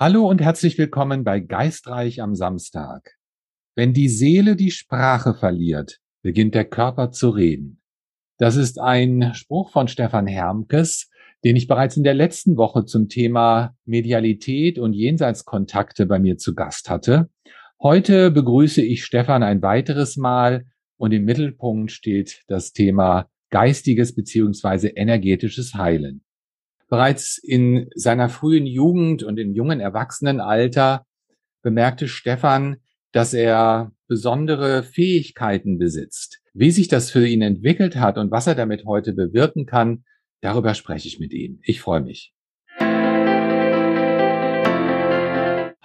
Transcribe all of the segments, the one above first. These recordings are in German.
Hallo und herzlich willkommen bei Geistreich am Samstag. Wenn die Seele die Sprache verliert, beginnt der Körper zu reden. Das ist ein Spruch von Stefan Hermkes, den ich bereits in der letzten Woche zum Thema Medialität und Jenseitskontakte bei mir zu Gast hatte. Heute begrüße ich Stefan ein weiteres Mal und im Mittelpunkt steht das Thema geistiges beziehungsweise energetisches Heilen. Bereits in seiner frühen Jugend und im jungen Erwachsenenalter bemerkte Stefan, dass er besondere Fähigkeiten besitzt. Wie sich das für ihn entwickelt hat und was er damit heute bewirken kann, darüber spreche ich mit ihm. Ich freue mich.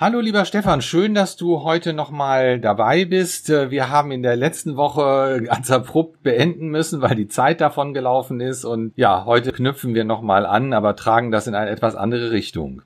Hallo lieber Stefan, schön, dass du heute nochmal dabei bist. Äh, wir haben in der letzten Woche ganz abrupt beenden müssen, weil die Zeit davon gelaufen ist. Und ja, heute knüpfen wir nochmal an, aber tragen das in eine etwas andere Richtung.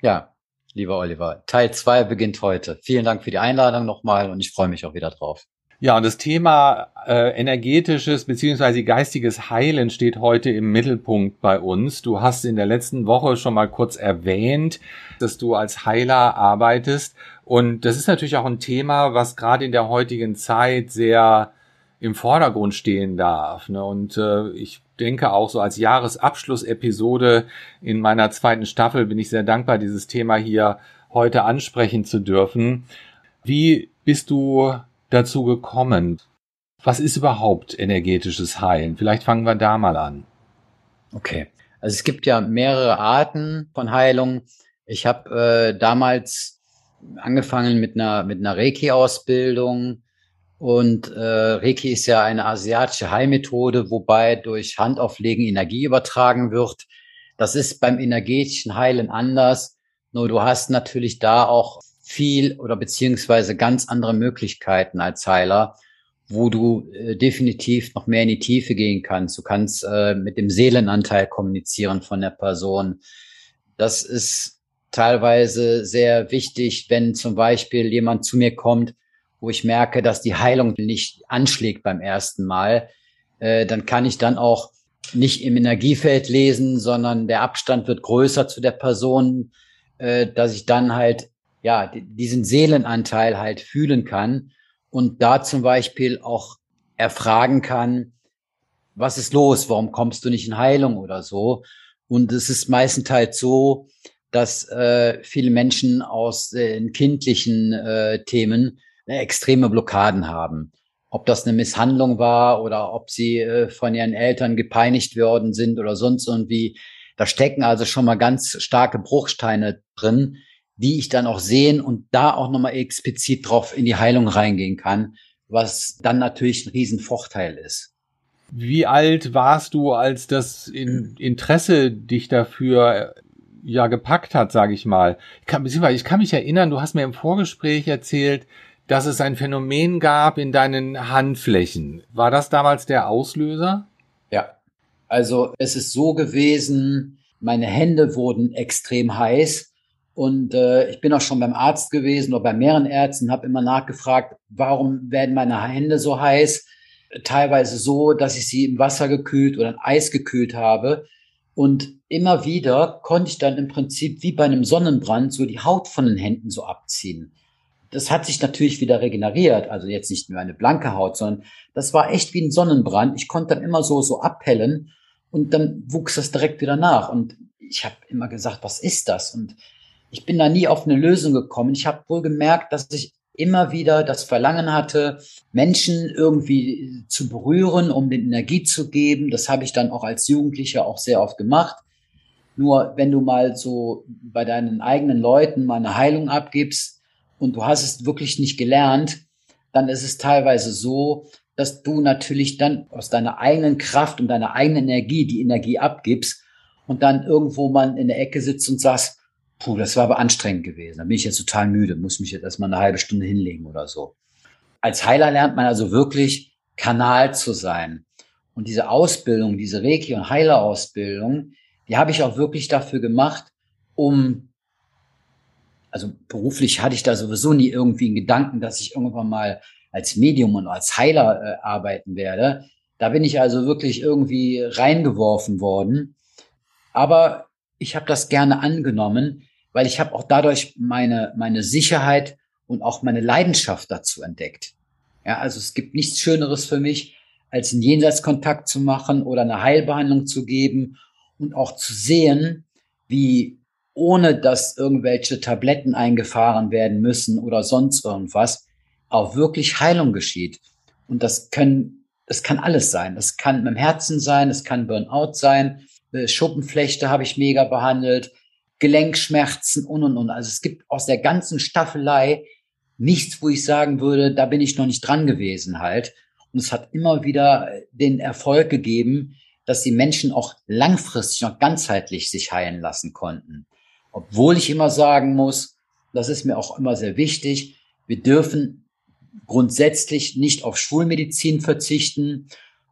Ja, lieber Oliver, Teil zwei beginnt heute. Vielen Dank für die Einladung nochmal und ich freue mich auch wieder drauf. Ja, und das Thema äh, energetisches beziehungsweise geistiges Heilen steht heute im Mittelpunkt bei uns. Du hast in der letzten Woche schon mal kurz erwähnt, dass du als Heiler arbeitest. Und das ist natürlich auch ein Thema, was gerade in der heutigen Zeit sehr im Vordergrund stehen darf. Ne? Und äh, ich denke auch so als Jahresabschlussepisode in meiner zweiten Staffel bin ich sehr dankbar, dieses Thema hier heute ansprechen zu dürfen. Wie bist du dazu gekommen? Was ist überhaupt energetisches Heilen? Vielleicht fangen wir da mal an. Okay. Also es gibt ja mehrere Arten von Heilung. Ich habe äh, damals angefangen mit einer mit einer Reiki-Ausbildung und äh, Reiki ist ja eine asiatische Heilmethode, wobei durch Handauflegen Energie übertragen wird. Das ist beim energetischen Heilen anders. Nur du hast natürlich da auch viel oder beziehungsweise ganz andere Möglichkeiten als Heiler, wo du äh, definitiv noch mehr in die Tiefe gehen kannst. Du kannst äh, mit dem Seelenanteil kommunizieren von der Person. Das ist teilweise sehr wichtig, wenn zum Beispiel jemand zu mir kommt, wo ich merke, dass die Heilung nicht anschlägt beim ersten Mal, äh, dann kann ich dann auch nicht im Energiefeld lesen, sondern der Abstand wird größer zu der Person, äh, dass ich dann halt ja, diesen Seelenanteil halt fühlen kann und da zum Beispiel auch erfragen kann, was ist los? Warum kommst du nicht in Heilung oder so? Und es ist meistens halt so, dass äh, viele Menschen aus äh, kindlichen äh, Themen äh, extreme Blockaden haben. Ob das eine Misshandlung war oder ob sie äh, von ihren Eltern gepeinigt worden sind oder sonst irgendwie. Da stecken also schon mal ganz starke Bruchsteine drin, die ich dann auch sehen und da auch nochmal explizit drauf in die Heilung reingehen kann, was dann natürlich ein Riesenvorteil ist. Wie alt warst du, als das Interesse dich dafür ja gepackt hat, sage ich mal? Ich kann, ich kann mich erinnern, du hast mir im Vorgespräch erzählt, dass es ein Phänomen gab in deinen Handflächen. War das damals der Auslöser? Ja, also es ist so gewesen, meine Hände wurden extrem heiß und äh, ich bin auch schon beim Arzt gewesen oder bei mehreren Ärzten, habe immer nachgefragt, warum werden meine Hände so heiß? Teilweise so, dass ich sie im Wasser gekühlt oder in Eis gekühlt habe. Und immer wieder konnte ich dann im Prinzip wie bei einem Sonnenbrand so die Haut von den Händen so abziehen. Das hat sich natürlich wieder regeneriert, also jetzt nicht nur eine blanke Haut, sondern das war echt wie ein Sonnenbrand. Ich konnte dann immer so so abhellen und dann wuchs das direkt wieder nach. Und ich habe immer gesagt, was ist das? Und ich bin da nie auf eine Lösung gekommen. Ich habe wohl gemerkt, dass ich immer wieder das Verlangen hatte, Menschen irgendwie zu berühren, um den Energie zu geben. Das habe ich dann auch als Jugendlicher auch sehr oft gemacht. Nur wenn du mal so bei deinen eigenen Leuten mal eine Heilung abgibst und du hast es wirklich nicht gelernt, dann ist es teilweise so, dass du natürlich dann aus deiner eigenen Kraft und deiner eigenen Energie die Energie abgibst und dann irgendwo mal in der Ecke sitzt und sagst, puh, das war aber anstrengend gewesen. Da bin ich jetzt total müde, muss mich jetzt erstmal eine halbe Stunde hinlegen oder so. Als Heiler lernt man also wirklich Kanal zu sein. Und diese Ausbildung, diese Reiki- und Heilerausbildung, die habe ich auch wirklich dafür gemacht, um, also beruflich hatte ich da sowieso nie irgendwie einen Gedanken, dass ich irgendwann mal als Medium und als Heiler äh, arbeiten werde. Da bin ich also wirklich irgendwie reingeworfen worden. Aber ich habe das gerne angenommen, weil ich habe auch dadurch meine, meine Sicherheit und auch meine Leidenschaft dazu entdeckt. Ja, also es gibt nichts Schöneres für mich, als einen Jenseitskontakt zu machen oder eine Heilbehandlung zu geben und auch zu sehen, wie ohne dass irgendwelche Tabletten eingefahren werden müssen oder sonst irgendwas, auch wirklich Heilung geschieht. Und das können, das kann alles sein. Das kann mit dem Herzen sein, das kann Burnout sein, Schuppenflechte habe ich mega behandelt, Gelenkschmerzen und und und. Also es gibt aus der ganzen Staffelei nichts, wo ich sagen würde, da bin ich noch nicht dran gewesen halt. Und es hat immer wieder den Erfolg gegeben, dass die Menschen auch langfristig und ganzheitlich sich heilen lassen konnten. Obwohl ich immer sagen muss, das ist mir auch immer sehr wichtig, wir dürfen grundsätzlich nicht auf Schulmedizin verzichten.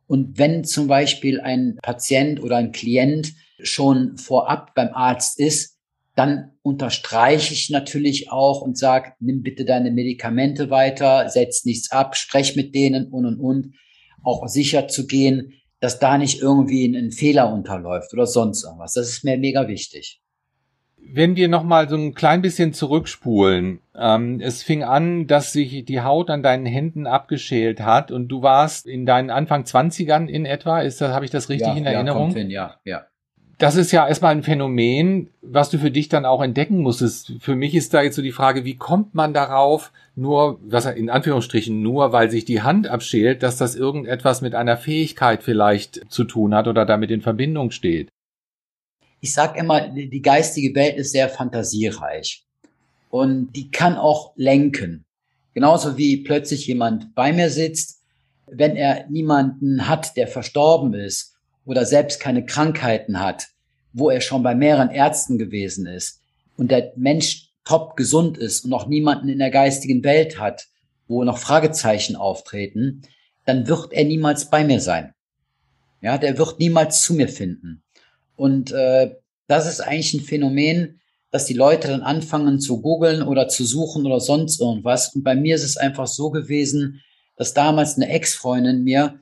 Und wenn zum Beispiel ein Patient oder ein Klient schon vorab beim Arzt ist, dann unterstreiche ich natürlich auch und sage, nimm bitte deine Medikamente weiter, setz nichts ab, sprech mit denen und und und, auch sicher zu gehen, dass da nicht irgendwie ein, ein Fehler unterläuft oder sonst irgendwas. Das ist mir mega wichtig. Wenn wir noch mal so ein klein bisschen zurückspulen, ähm, es fing an, dass sich die Haut an deinen Händen abgeschält hat und du warst in deinen Anfang 20ern in etwa, ist das, habe ich das richtig ja, in Erinnerung? Ja, kommt hin, ja, ja das ist ja erstmal ein Phänomen, was du für dich dann auch entdecken musstest. Für mich ist da jetzt so die Frage, wie kommt man darauf, nur, was in Anführungsstrichen, nur weil sich die Hand abschält, dass das irgendetwas mit einer Fähigkeit vielleicht zu tun hat oder damit in Verbindung steht? Ich sag immer, die geistige Welt ist sehr fantasiereich und die kann auch lenken. Genauso wie plötzlich jemand bei mir sitzt, wenn er niemanden hat, der verstorben ist, oder selbst keine Krankheiten hat, wo er schon bei mehreren Ärzten gewesen ist und der Mensch top gesund ist und noch niemanden in der geistigen Welt hat, wo noch Fragezeichen auftreten, dann wird er niemals bei mir sein. Ja, der wird niemals zu mir finden. Und äh, das ist eigentlich ein Phänomen, dass die Leute dann anfangen zu googeln oder zu suchen oder sonst irgendwas. Und bei mir ist es einfach so gewesen, dass damals eine Ex-Freundin mir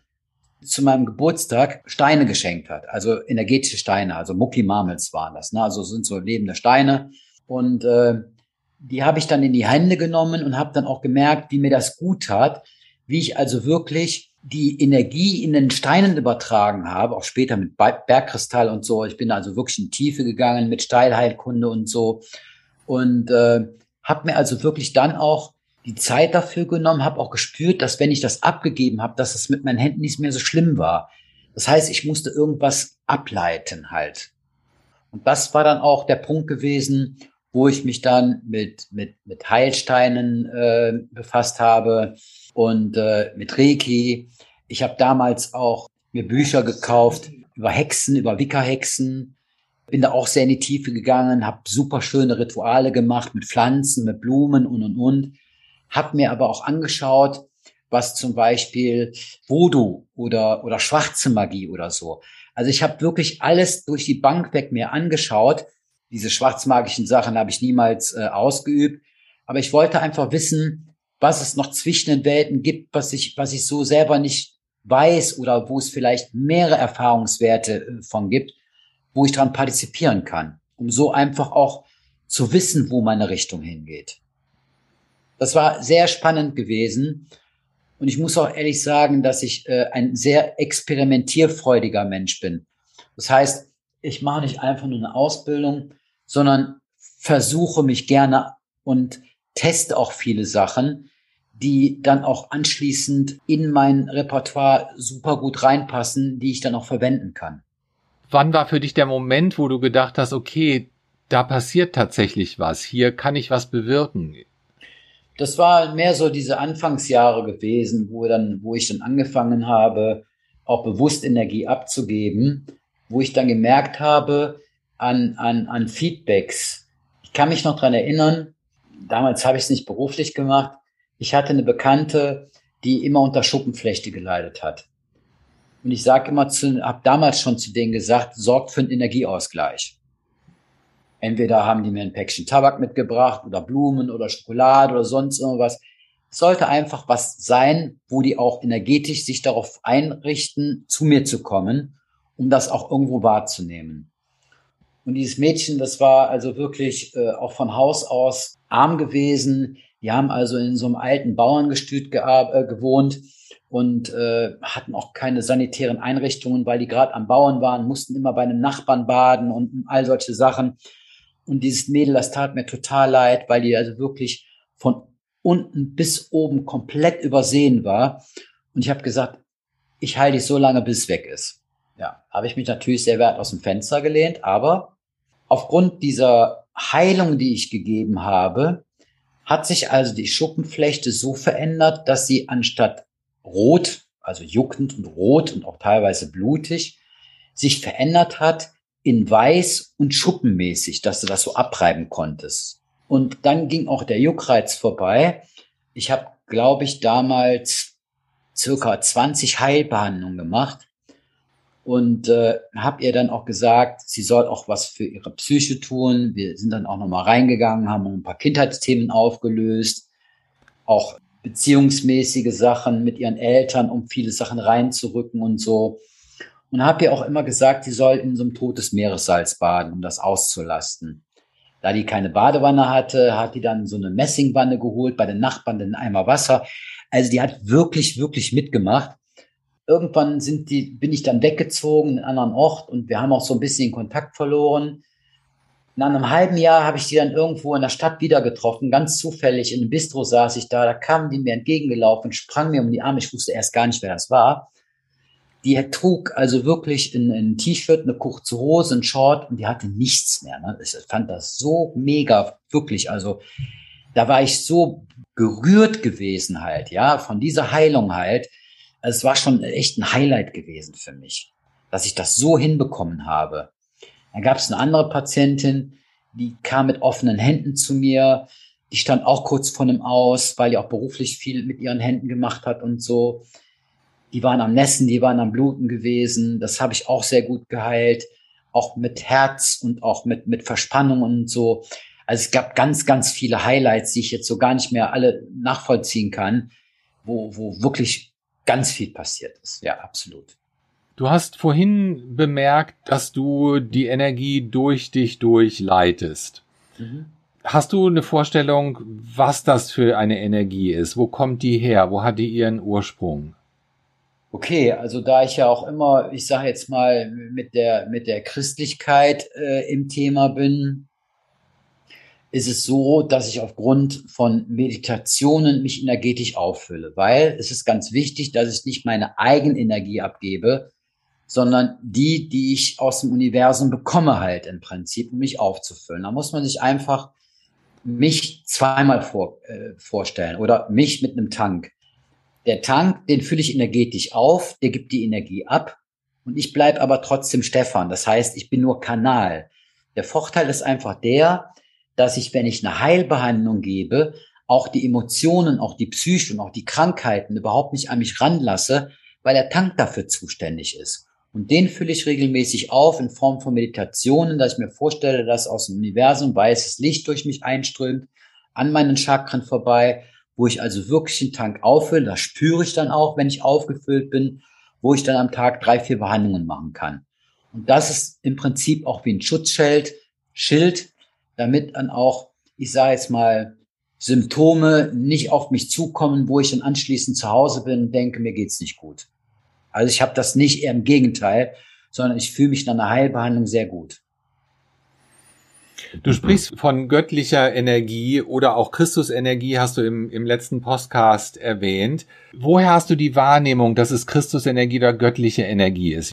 zu meinem Geburtstag Steine geschenkt hat, also energetische Steine, also Mucki Marmels waren das, ne? also sind so lebende Steine und äh, die habe ich dann in die Hände genommen und habe dann auch gemerkt, wie mir das gut tat, wie ich also wirklich die Energie in den Steinen übertragen habe, auch später mit Bergkristall und so. Ich bin also wirklich in Tiefe gegangen mit Steilheilkunde und so und äh, habe mir also wirklich dann auch die Zeit dafür genommen, habe auch gespürt, dass wenn ich das abgegeben habe, dass es mit meinen Händen nicht mehr so schlimm war. Das heißt, ich musste irgendwas ableiten halt. Und das war dann auch der Punkt gewesen, wo ich mich dann mit, mit, mit Heilsteinen äh, befasst habe und äh, mit Reiki. Ich habe damals auch mir Bücher gekauft über Hexen, über Wicca-Hexen. Bin da auch sehr in die Tiefe gegangen, habe super schöne Rituale gemacht mit Pflanzen, mit Blumen und und und habe mir aber auch angeschaut, was zum Beispiel Voodoo oder, oder schwarze Magie oder so. Also ich habe wirklich alles durch die Bank weg mir angeschaut. Diese schwarzmagischen Sachen habe ich niemals äh, ausgeübt. Aber ich wollte einfach wissen, was es noch zwischen den Welten gibt, was ich, was ich so selber nicht weiß oder wo es vielleicht mehrere Erfahrungswerte äh, von gibt, wo ich dran partizipieren kann, um so einfach auch zu wissen, wo meine Richtung hingeht. Das war sehr spannend gewesen. Und ich muss auch ehrlich sagen, dass ich äh, ein sehr experimentierfreudiger Mensch bin. Das heißt, ich mache nicht einfach nur eine Ausbildung, sondern versuche mich gerne und teste auch viele Sachen, die dann auch anschließend in mein Repertoire super gut reinpassen, die ich dann auch verwenden kann. Wann war für dich der Moment, wo du gedacht hast, okay, da passiert tatsächlich was, hier kann ich was bewirken? das war mehr so diese Anfangsjahre gewesen, wo dann, wo ich dann angefangen habe, auch bewusst Energie abzugeben, wo ich dann gemerkt habe an, an, an Feedbacks. Ich kann mich noch dran erinnern, damals habe ich es nicht beruflich gemacht. Ich hatte eine Bekannte, die immer unter Schuppenflechte geleidet hat. Und ich sage immer zu, habe damals schon zu denen gesagt, sorgt für einen Energieausgleich. Entweder haben die mir ein Päckchen Tabak mitgebracht oder Blumen oder Schokolade oder sonst irgendwas. Es sollte einfach was sein, wo die auch energetisch sich darauf einrichten, zu mir zu kommen, um das auch irgendwo wahrzunehmen. Und dieses Mädchen, das war also wirklich äh, auch von Haus aus arm gewesen. Die haben also in so einem alten Bauerngestüt äh, gewohnt und äh, hatten auch keine sanitären Einrichtungen, weil die gerade am Bauern waren, mussten immer bei einem Nachbarn baden und all solche Sachen. Und dieses Mädel, das tat mir total leid, weil die also wirklich von unten bis oben komplett übersehen war. Und ich habe gesagt, ich halte dich so lange, bis es weg ist. Ja, habe ich mich natürlich sehr wert aus dem Fenster gelehnt, aber aufgrund dieser Heilung, die ich gegeben habe, hat sich also die Schuppenflechte so verändert, dass sie anstatt rot, also juckend und rot und auch teilweise blutig, sich verändert hat in weiß und schuppenmäßig, dass du das so abreiben konntest. Und dann ging auch der Juckreiz vorbei. Ich habe, glaube ich, damals circa 20 Heilbehandlungen gemacht und äh, habe ihr dann auch gesagt, sie soll auch was für ihre Psyche tun. Wir sind dann auch nochmal reingegangen, haben ein paar Kindheitsthemen aufgelöst, auch beziehungsmäßige Sachen mit ihren Eltern, um viele Sachen reinzurücken und so. Und habe ihr auch immer gesagt, sie soll in so einem totes Meeressalz baden, um das auszulasten. Da die keine Badewanne hatte, hat die dann so eine Messingwanne geholt, bei den Nachbarn den Eimer Wasser. Also die hat wirklich, wirklich mitgemacht irgendwann sind die, bin ich dann weggezogen in einen anderen Ort und wir haben auch so ein bisschen Kontakt verloren. Nach einem halben Jahr habe ich die dann irgendwo in der Stadt wieder getroffen, ganz zufällig. In einem Bistro saß ich da, da kamen die mir entgegengelaufen, sprang mir um die Arme. Ich wusste erst gar nicht, wer das war. Die trug also wirklich ein, ein T-Shirt, eine kurze Hose, ein Short und die hatte nichts mehr. Ne? Ich fand das so mega, wirklich. Also da war ich so gerührt gewesen halt, ja, von dieser Heilung halt also es war schon echt ein Highlight gewesen für mich, dass ich das so hinbekommen habe. Dann gab es eine andere Patientin, die kam mit offenen Händen zu mir. Die stand auch kurz vor einem Aus, weil die auch beruflich viel mit ihren Händen gemacht hat und so. Die waren am Nässen, die waren am Bluten gewesen. Das habe ich auch sehr gut geheilt. Auch mit Herz und auch mit, mit Verspannung und so. Also es gab ganz, ganz viele Highlights, die ich jetzt so gar nicht mehr alle nachvollziehen kann, wo, wo wirklich ganz viel passiert ist. Ja, absolut. Du hast vorhin bemerkt, dass du die Energie durch dich durchleitest. Mhm. Hast du eine Vorstellung, was das für eine Energie ist? Wo kommt die her? Wo hat die ihren Ursprung? Okay, also da ich ja auch immer, ich sage jetzt mal, mit der mit der Christlichkeit äh, im Thema bin, ist es so, dass ich aufgrund von Meditationen mich energetisch auffülle, weil es ist ganz wichtig, dass ich nicht meine Eigenenergie abgebe, sondern die, die ich aus dem Universum bekomme halt im Prinzip, um mich aufzufüllen. Da muss man sich einfach mich zweimal vor, äh, vorstellen oder mich mit einem Tank. Der Tank, den fülle ich energetisch auf, der gibt die Energie ab und ich bleib aber trotzdem Stefan. Das heißt, ich bin nur Kanal. Der Vorteil ist einfach der, dass ich, wenn ich eine Heilbehandlung gebe, auch die Emotionen, auch die Psyche und auch die Krankheiten überhaupt nicht an mich ranlasse, weil der Tank dafür zuständig ist. Und den fülle ich regelmäßig auf in Form von Meditationen, dass ich mir vorstelle, dass aus dem Universum weißes Licht durch mich einströmt, an meinen Chakren vorbei, wo ich also wirklich den Tank auffülle. Das spüre ich dann auch, wenn ich aufgefüllt bin, wo ich dann am Tag drei, vier Behandlungen machen kann. Und das ist im Prinzip auch wie ein Schutzschild, Schild, damit dann auch, ich sage jetzt mal, Symptome nicht auf mich zukommen, wo ich dann anschließend zu Hause bin und denke, mir geht's nicht gut. Also ich habe das nicht, eher im Gegenteil, sondern ich fühle mich nach einer Heilbehandlung sehr gut. Du sprichst von göttlicher Energie oder auch Christusenergie, hast du im, im letzten Podcast erwähnt. Woher hast du die Wahrnehmung, dass es Christusenergie oder göttliche Energie ist?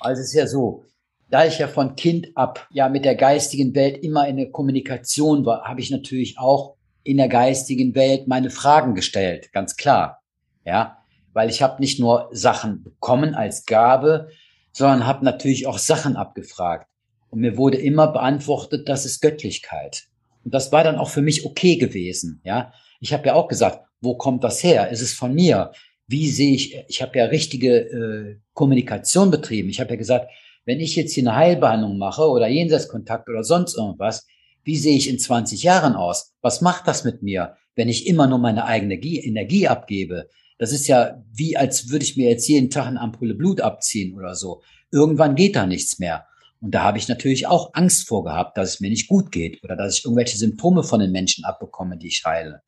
Also es ist ja so, da ich ja von Kind ab ja mit der geistigen Welt immer in der Kommunikation war, habe ich natürlich auch in der geistigen Welt meine Fragen gestellt, ganz klar. Ja, weil ich habe nicht nur Sachen bekommen als Gabe, sondern habe natürlich auch Sachen abgefragt. Und mir wurde immer beantwortet, das ist Göttlichkeit. Und das war dann auch für mich okay gewesen. Ja, ich habe ja auch gesagt, wo kommt das her? Ist es von mir? Wie sehe ich? Ich habe ja richtige äh, Kommunikation betrieben. Ich habe ja gesagt, wenn ich jetzt hier eine Heilbehandlung mache oder Jenseitskontakt oder sonst irgendwas, wie sehe ich in 20 Jahren aus? Was macht das mit mir, wenn ich immer nur meine eigene Energie abgebe? Das ist ja wie, als würde ich mir jetzt jeden Tag eine Ampulle Blut abziehen oder so. Irgendwann geht da nichts mehr. Und da habe ich natürlich auch Angst vor gehabt, dass es mir nicht gut geht oder dass ich irgendwelche Symptome von den Menschen abbekomme, die ich heile.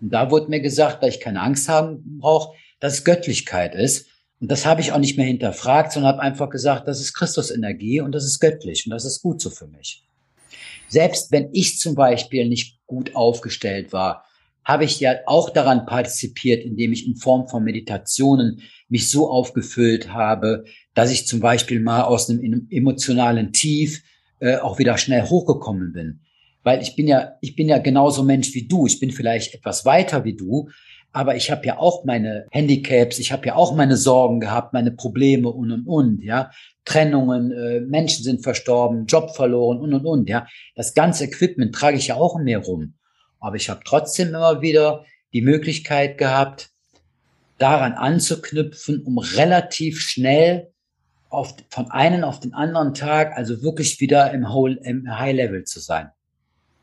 Und da wurde mir gesagt, dass ich keine Angst haben brauche, dass es Göttlichkeit ist. Und das habe ich auch nicht mehr hinterfragt, sondern habe einfach gesagt, das ist Christusenergie und das ist göttlich und das ist gut so für mich. Selbst wenn ich zum Beispiel nicht gut aufgestellt war, habe ich ja auch daran partizipiert, indem ich in Form von Meditationen mich so aufgefüllt habe, dass ich zum Beispiel mal aus einem emotionalen Tief äh, auch wieder schnell hochgekommen bin. Weil ich bin ja, ich bin ja genauso Mensch wie du. Ich bin vielleicht etwas weiter wie du, aber ich habe ja auch meine Handicaps, ich habe ja auch meine Sorgen gehabt, meine Probleme und und und, ja. Trennungen, äh, Menschen sind verstorben, Job verloren und und und, ja. Das ganze Equipment trage ich ja auch in mir rum. Aber ich habe trotzdem immer wieder die Möglichkeit gehabt, daran anzuknüpfen, um relativ schnell auf, von einem auf den anderen Tag, also wirklich wieder im, Whole, im High Level zu sein.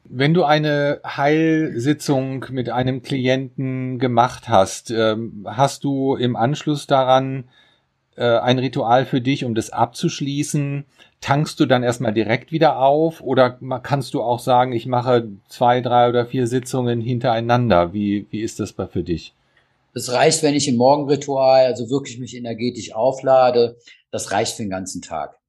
Wenn du eine Heilsitzung mit einem Klienten gemacht hast, ähm, hast du im Anschluss daran äh, ein Ritual für dich, um das abzuschließen? Tankst du dann erstmal direkt wieder auf oder kannst du auch sagen, ich mache zwei, drei oder vier Sitzungen hintereinander? Wie, wie ist das für dich? Es reicht, wenn ich im Morgenritual also wirklich mich energetisch auflade. Das reicht für den ganzen Tag.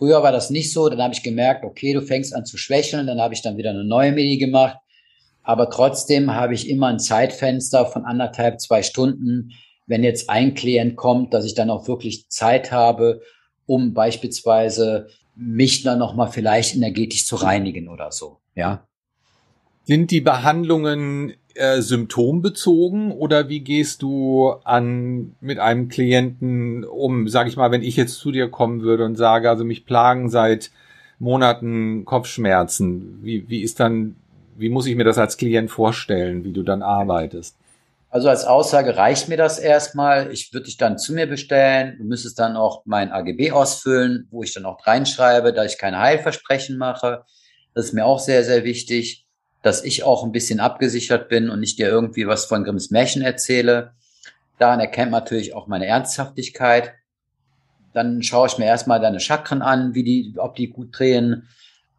Früher war das nicht so. Dann habe ich gemerkt, okay, du fängst an zu schwächeln. Dann habe ich dann wieder eine neue Medi gemacht. Aber trotzdem habe ich immer ein Zeitfenster von anderthalb, zwei Stunden, wenn jetzt ein Klient kommt, dass ich dann auch wirklich Zeit habe, um beispielsweise mich dann nochmal vielleicht energetisch zu reinigen oder so, ja. Sind die Behandlungen äh, symptombezogen oder wie gehst du an mit einem Klienten um? Sag ich mal, wenn ich jetzt zu dir kommen würde und sage, also mich plagen seit Monaten Kopfschmerzen, wie, wie ist dann, wie muss ich mir das als Klient vorstellen, wie du dann arbeitest? Also als Aussage reicht mir das erstmal. Ich würde dich dann zu mir bestellen. Du müsstest dann auch mein AGB ausfüllen, wo ich dann auch reinschreibe, dass ich keine Heilversprechen mache. Das ist mir auch sehr, sehr wichtig, dass ich auch ein bisschen abgesichert bin und nicht dir irgendwie was von Grimms Märchen erzähle. Daran erkennt man natürlich auch meine Ernsthaftigkeit. Dann schaue ich mir erstmal deine Chakren an, wie die, ob die gut drehen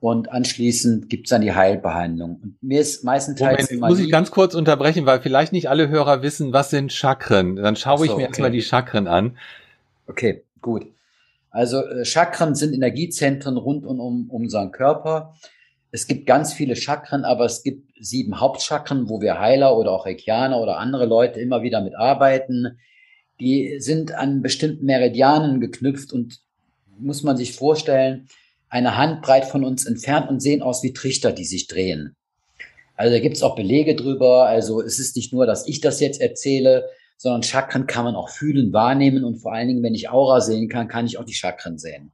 und anschließend gibt's dann die Heilbehandlung. Und mir ist meistenteils Moment, muss ich ganz kurz unterbrechen, weil vielleicht nicht alle Hörer wissen, was sind Chakren. Dann schaue so, ich mir okay. erstmal die Chakren an. Okay, gut. Also äh, Chakren sind Energiezentren rund um, um unseren Körper. Es gibt ganz viele Chakren, aber es gibt sieben Hauptchakren, wo wir Heiler oder auch Reikianer oder andere Leute immer wieder mit arbeiten. Die sind an bestimmten Meridianen geknüpft und muss man sich vorstellen, eine Handbreit von uns entfernt und sehen aus wie Trichter, die sich drehen. Also da gibt's auch Belege drüber. Also es ist nicht nur, dass ich das jetzt erzähle, sondern Chakren kann man auch fühlen, wahrnehmen und vor allen Dingen, wenn ich Aura sehen kann, kann ich auch die Chakren sehen.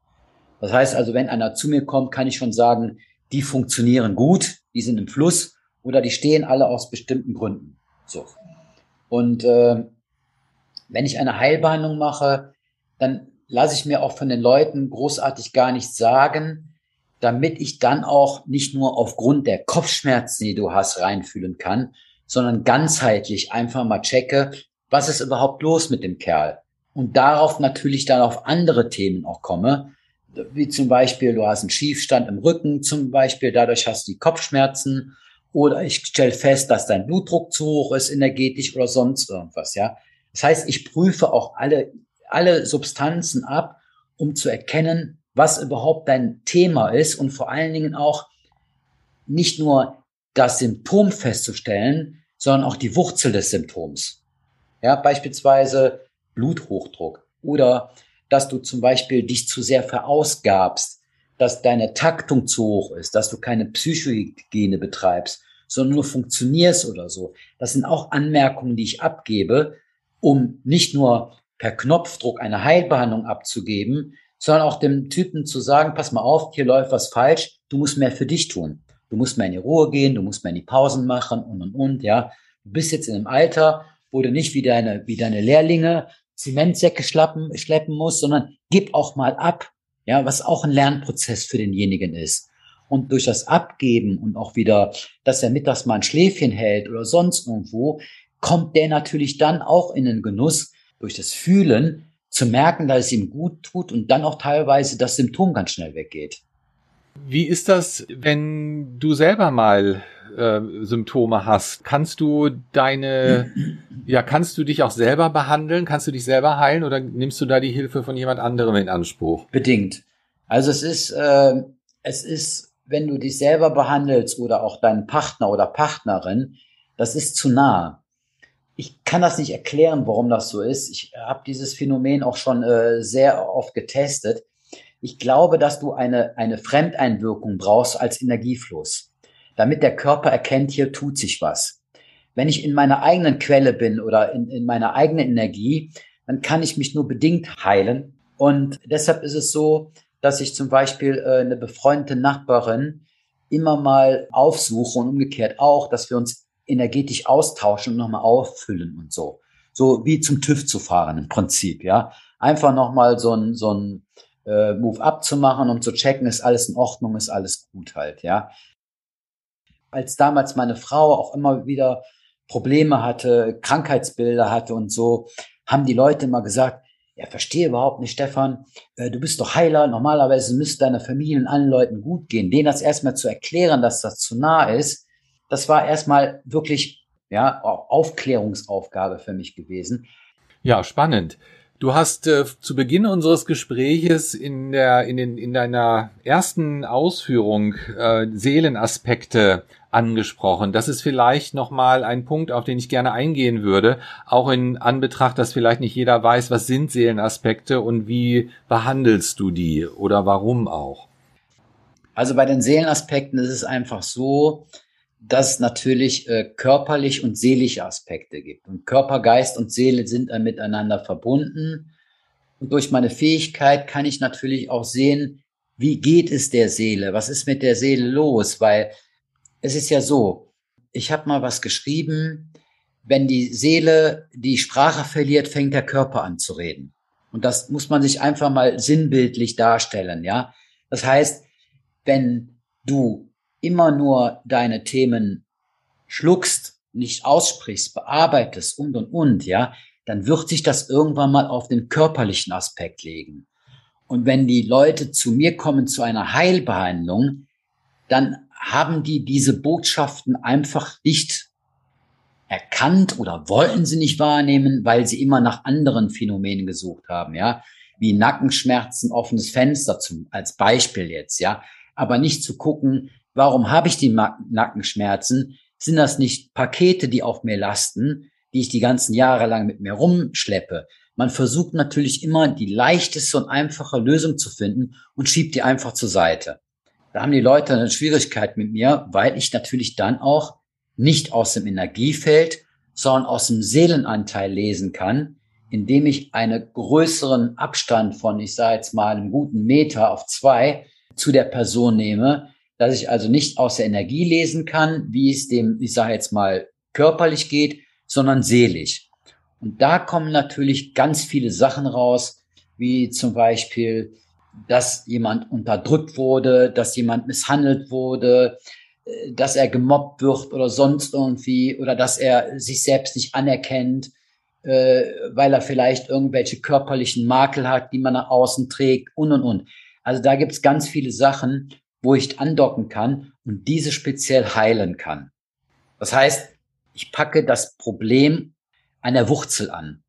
Das heißt also, wenn einer zu mir kommt, kann ich schon sagen, die funktionieren gut, die sind im Fluss oder die stehen alle aus bestimmten Gründen. So. Und äh, wenn ich eine Heilbehandlung mache, dann lasse ich mir auch von den Leuten großartig gar nichts sagen, damit ich dann auch nicht nur aufgrund der Kopfschmerzen, die du hast, reinfühlen kann, sondern ganzheitlich einfach mal checke, was ist überhaupt los mit dem Kerl? Und darauf natürlich dann auf andere Themen auch komme, wie zum Beispiel, du hast einen Schiefstand im Rücken zum Beispiel, dadurch hast du die Kopfschmerzen, oder ich stelle fest, dass dein Blutdruck zu hoch ist, energetisch oder sonst irgendwas, ja. Das heißt, ich prüfe auch alle alle Substanzen ab, um zu erkennen, was überhaupt dein Thema ist und vor allen Dingen auch nicht nur das Symptom festzustellen, sondern auch die Wurzel des Symptoms. Ja, beispielsweise Bluthochdruck oder dass du zum Beispiel dich zu sehr verausgabst, dass deine Taktung zu hoch ist, dass du keine Psychohygiene betreibst, sondern nur funktionierst oder so. Das sind auch Anmerkungen, die ich abgebe, um nicht nur per Knopfdruck eine Heilbehandlung abzugeben, sondern auch dem Typen zu sagen, pass mal auf, hier läuft was falsch, du musst mehr für dich tun. Du musst mehr in die Ruhe gehen, du musst mehr in die Pausen machen und und und, ja. Du bist jetzt in einem Alter, wo du nicht wie deine, wie deine Lehrlinge Zementsäcke schlappen, schleppen musst, sondern gib auch mal ab, ja, was auch ein Lernprozess für denjenigen ist. Und durch das Abgeben und auch wieder, dass er mittags mal ein Schläfchen hält oder sonst irgendwo, kommt der natürlich dann auch in den Genuss, durch das Fühlen zu merken, dass es ihm gut tut und dann auch teilweise das Symptom ganz schnell weggeht. Wie ist das, wenn du selber mal Symptome hast? Kannst du deine, ja, kannst du dich auch selber behandeln? Kannst du dich selber heilen oder nimmst du da die Hilfe von jemand anderem in Anspruch? Bedingt. Also es ist, äh, es ist, wenn du dich selber behandelst oder auch deinen Partner oder Partnerin, das ist zu nah. Ich kann das nicht erklären, warum das so ist. Ich habe dieses Phänomen auch schon äh, sehr oft getestet. Ich glaube, dass du eine, eine Fremdeinwirkung brauchst als Energiefluss, damit der Körper erkennt, hier tut sich was. Wenn ich in meiner eigenen Quelle bin oder in, in meiner eigenen Energie, dann kann ich mich nur bedingt heilen. Und deshalb ist es so, dass ich zum Beispiel äh, eine befreundete Nachbarin immer mal aufsuche und umgekehrt auch, dass wir uns energetisch austauschen und nochmal auffüllen und so. So wie zum TÜV zu fahren im Prinzip, ja. Einfach nochmal so ein, so ein äh, Move-up zu machen, um zu checken, ist alles in Ordnung, ist alles gut halt, ja. Als damals meine Frau auch immer wieder Probleme hatte, Krankheitsbilder hatte und so, haben die Leute immer gesagt, ja, verstehe überhaupt nicht, Stefan, äh, du bist doch Heiler, normalerweise müsste deiner Familie und allen Leuten gut gehen. Denen das erstmal zu erklären, dass das zu nah ist, das war erstmal wirklich, ja, Aufklärungsaufgabe für mich gewesen. Ja, spannend. Du hast äh, zu Beginn unseres Gespräches in der in den in deiner ersten Ausführung äh, Seelenaspekte angesprochen. Das ist vielleicht noch mal ein Punkt, auf den ich gerne eingehen würde, auch in Anbetracht, dass vielleicht nicht jeder weiß, was sind Seelenaspekte und wie behandelst du die oder warum auch. Also bei den Seelenaspekten ist es einfach so, dass es natürlich äh, körperlich und seelische Aspekte gibt. Und Körper, Geist und Seele sind dann miteinander verbunden. Und durch meine Fähigkeit kann ich natürlich auch sehen, wie geht es der Seele? Was ist mit der Seele los? Weil es ist ja so, ich habe mal was geschrieben, wenn die Seele die Sprache verliert, fängt der Körper an zu reden. Und das muss man sich einfach mal sinnbildlich darstellen, ja. Das heißt, wenn du immer nur deine Themen schluckst, nicht aussprichst, bearbeitest und und und, ja, dann wird sich das irgendwann mal auf den körperlichen Aspekt legen. Und wenn die Leute zu mir kommen zu einer Heilbehandlung, dann haben die diese Botschaften einfach nicht erkannt oder wollten sie nicht wahrnehmen, weil sie immer nach anderen Phänomenen gesucht haben, ja, wie Nackenschmerzen, offenes Fenster zum, als Beispiel jetzt, ja, aber nicht zu gucken, Warum habe ich die Nackenschmerzen? Sind das nicht Pakete, die auf mir lasten, die ich die ganzen Jahre lang mit mir rumschleppe? Man versucht natürlich immer die leichteste und einfache Lösung zu finden und schiebt die einfach zur Seite. Da haben die Leute eine Schwierigkeit mit mir, weil ich natürlich dann auch nicht aus dem Energiefeld, sondern aus dem Seelenanteil lesen kann, indem ich einen größeren Abstand von, ich sage jetzt mal, einem guten Meter auf zwei zu der Person nehme, dass ich also nicht aus der Energie lesen kann, wie es dem, ich sage jetzt mal, körperlich geht, sondern seelisch. Und da kommen natürlich ganz viele Sachen raus, wie zum Beispiel, dass jemand unterdrückt wurde, dass jemand misshandelt wurde, äh, dass er gemobbt wird oder sonst irgendwie, oder dass er sich selbst nicht anerkennt, äh, weil er vielleicht irgendwelche körperlichen Makel hat, die man nach außen trägt und und und. Also da gibt's ganz viele Sachen wo ich andocken kann und diese speziell heilen kann. Das heißt, ich packe das Problem an der Wurzel an,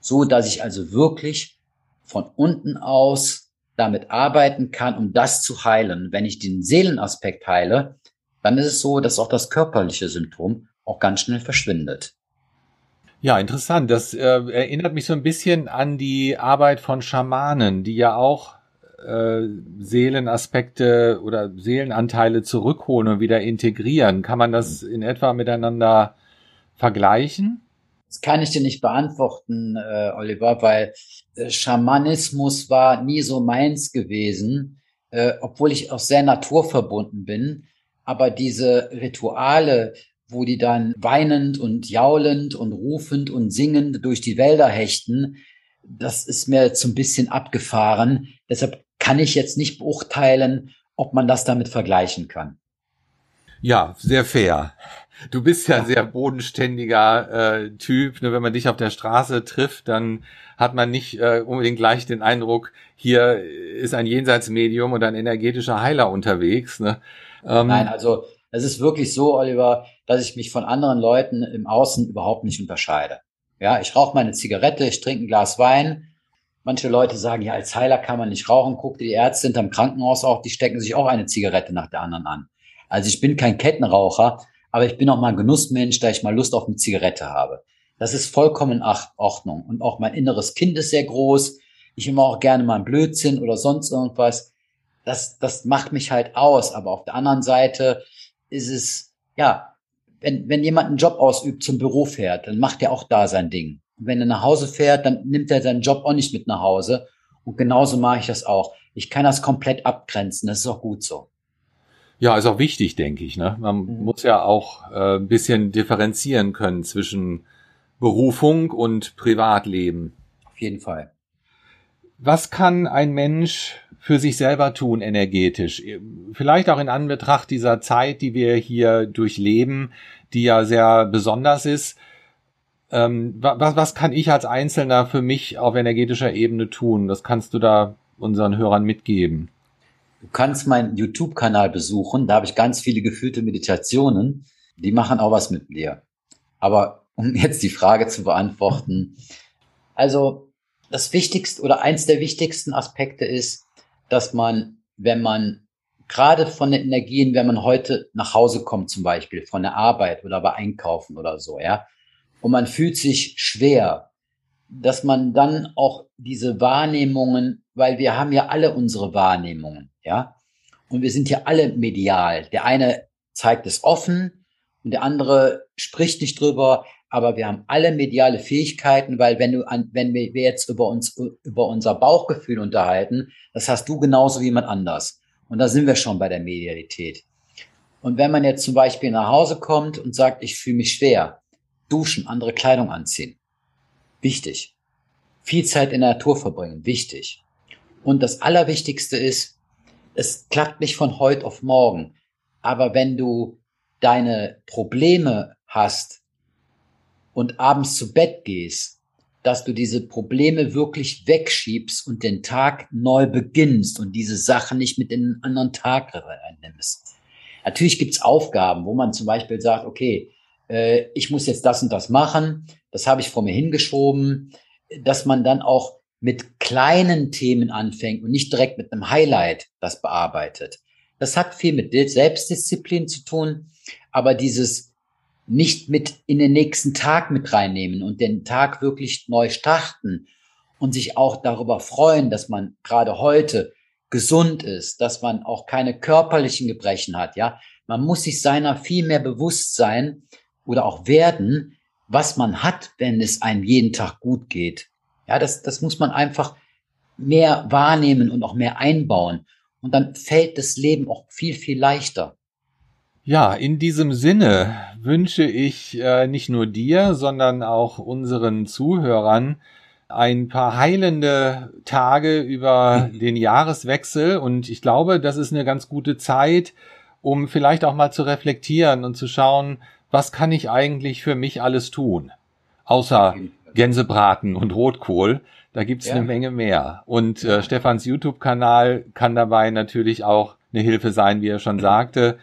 so dass ich also wirklich von unten aus damit arbeiten kann, um das zu heilen. Wenn ich den Seelenaspekt heile, dann ist es so, dass auch das körperliche Symptom auch ganz schnell verschwindet. Ja, interessant. Das äh, erinnert mich so ein bisschen an die Arbeit von Schamanen, die ja auch äh, Seelenaspekte oder Seelenanteile zurückholen und wieder integrieren. Kann man das in etwa miteinander vergleichen? Das kann ich dir nicht beantworten, äh, Oliver, weil äh, Schamanismus war nie so meins gewesen, äh, obwohl ich auch sehr naturverbunden bin. Aber diese Rituale, wo die dann weinend und jaulend und rufend und singend durch die Wälder hechten, das ist mir jetzt so ein bisschen abgefahren. Deshalb kann ich jetzt nicht beurteilen, ob man das damit vergleichen kann. Ja, sehr fair. Du bist ja sehr bodenständiger äh, Typ. Ne? Wenn man dich auf der Straße trifft, dann hat man nicht äh, unbedingt gleich den Eindruck, hier ist ein Jenseitsmedium oder ein energetischer Heiler unterwegs. Ne? Ähm, Nein, also es ist wirklich so, Oliver, dass ich mich von anderen Leuten im Außen überhaupt nicht unterscheide. Ja, ich rauche meine Zigarette, ich trinke ein Glas Wein. Manche Leute sagen, ja, als Heiler kann man nicht rauchen. Guck dir die Ärzte hinterm Krankenhaus auch, die stecken sich auch eine Zigarette nach der anderen an. Also ich bin kein Kettenraucher, aber ich bin auch mal ein Genussmensch, da ich mal Lust auf eine Zigarette habe. Das ist vollkommen in Ordnung. Und auch mein inneres Kind ist sehr groß. Ich immer auch gerne mal einen Blödsinn oder sonst irgendwas. Das, das macht mich halt aus. Aber auf der anderen Seite ist es, ja, wenn, wenn jemand einen Job ausübt, zum Büro fährt, dann macht er auch da sein Ding. Wenn er nach Hause fährt, dann nimmt er seinen Job auch nicht mit nach Hause. Und genauso mache ich das auch. Ich kann das komplett abgrenzen. Das ist auch gut so. Ja, ist auch wichtig, denke ich. Ne? Man mhm. muss ja auch äh, ein bisschen differenzieren können zwischen Berufung und Privatleben. Auf jeden Fall. Was kann ein Mensch für sich selber tun energetisch? Vielleicht auch in Anbetracht dieser Zeit, die wir hier durchleben, die ja sehr besonders ist. Ähm, was, was kann ich als Einzelner für mich auf energetischer Ebene tun? Das kannst du da unseren Hörern mitgeben. Du kannst meinen YouTube-Kanal besuchen. Da habe ich ganz viele gefühlte Meditationen. Die machen auch was mit dir. Aber um jetzt die Frage zu beantworten. Also das Wichtigste oder eins der wichtigsten Aspekte ist, dass man, wenn man gerade von den Energien, wenn man heute nach Hause kommt, zum Beispiel von der Arbeit oder bei Einkaufen oder so, ja, und man fühlt sich schwer, dass man dann auch diese Wahrnehmungen, weil wir haben ja alle unsere Wahrnehmungen, ja. Und wir sind ja alle medial. Der eine zeigt es offen und der andere spricht nicht drüber, aber wir haben alle mediale Fähigkeiten, weil wenn du an, wenn wir jetzt über uns, über unser Bauchgefühl unterhalten, das hast du genauso wie jemand anders. Und da sind wir schon bei der Medialität. Und wenn man jetzt zum Beispiel nach Hause kommt und sagt, ich fühle mich schwer, duschen, andere Kleidung anziehen. Wichtig. Viel Zeit in der Natur verbringen. Wichtig. Und das Allerwichtigste ist, es klappt nicht von heute auf morgen. Aber wenn du deine Probleme hast und abends zu Bett gehst, dass du diese Probleme wirklich wegschiebst und den Tag neu beginnst und diese Sachen nicht mit in einen anderen Tag reinnimmst. Natürlich gibt's Aufgaben, wo man zum Beispiel sagt, okay, äh, ich muss jetzt das und das machen, das habe ich vor mir hingeschoben, dass man dann auch mit kleinen Themen anfängt und nicht direkt mit einem Highlight das bearbeitet. Das hat viel mit Selbstdisziplin zu tun, aber dieses nicht mit in den nächsten Tag mit reinnehmen und den Tag wirklich neu starten und sich auch darüber freuen, dass man gerade heute gesund ist, dass man auch keine körperlichen Gebrechen hat, ja. Man muss sich seiner viel mehr bewusst sein oder auch werden, was man hat, wenn es einem jeden Tag gut geht. Ja, das, das muss man einfach mehr wahrnehmen und auch mehr einbauen. Und dann fällt das Leben auch viel, viel leichter. Ja, in diesem Sinne wünsche ich äh, nicht nur dir, sondern auch unseren Zuhörern ein paar heilende Tage über den Jahreswechsel. Und ich glaube, das ist eine ganz gute Zeit, um vielleicht auch mal zu reflektieren und zu schauen, was kann ich eigentlich für mich alles tun? Außer Gänsebraten und Rotkohl. Da gibt's ja. eine Menge mehr. Und äh, Stefans YouTube-Kanal kann dabei natürlich auch eine Hilfe sein, wie er schon sagte.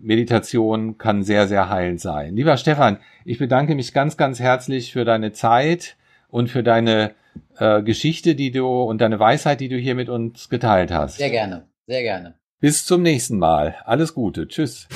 Meditation kann sehr, sehr heilend sein. Lieber Stefan, ich bedanke mich ganz, ganz herzlich für deine Zeit und für deine äh, Geschichte, die du und deine Weisheit, die du hier mit uns geteilt hast. Sehr gerne, sehr gerne. Bis zum nächsten Mal. Alles Gute. Tschüss.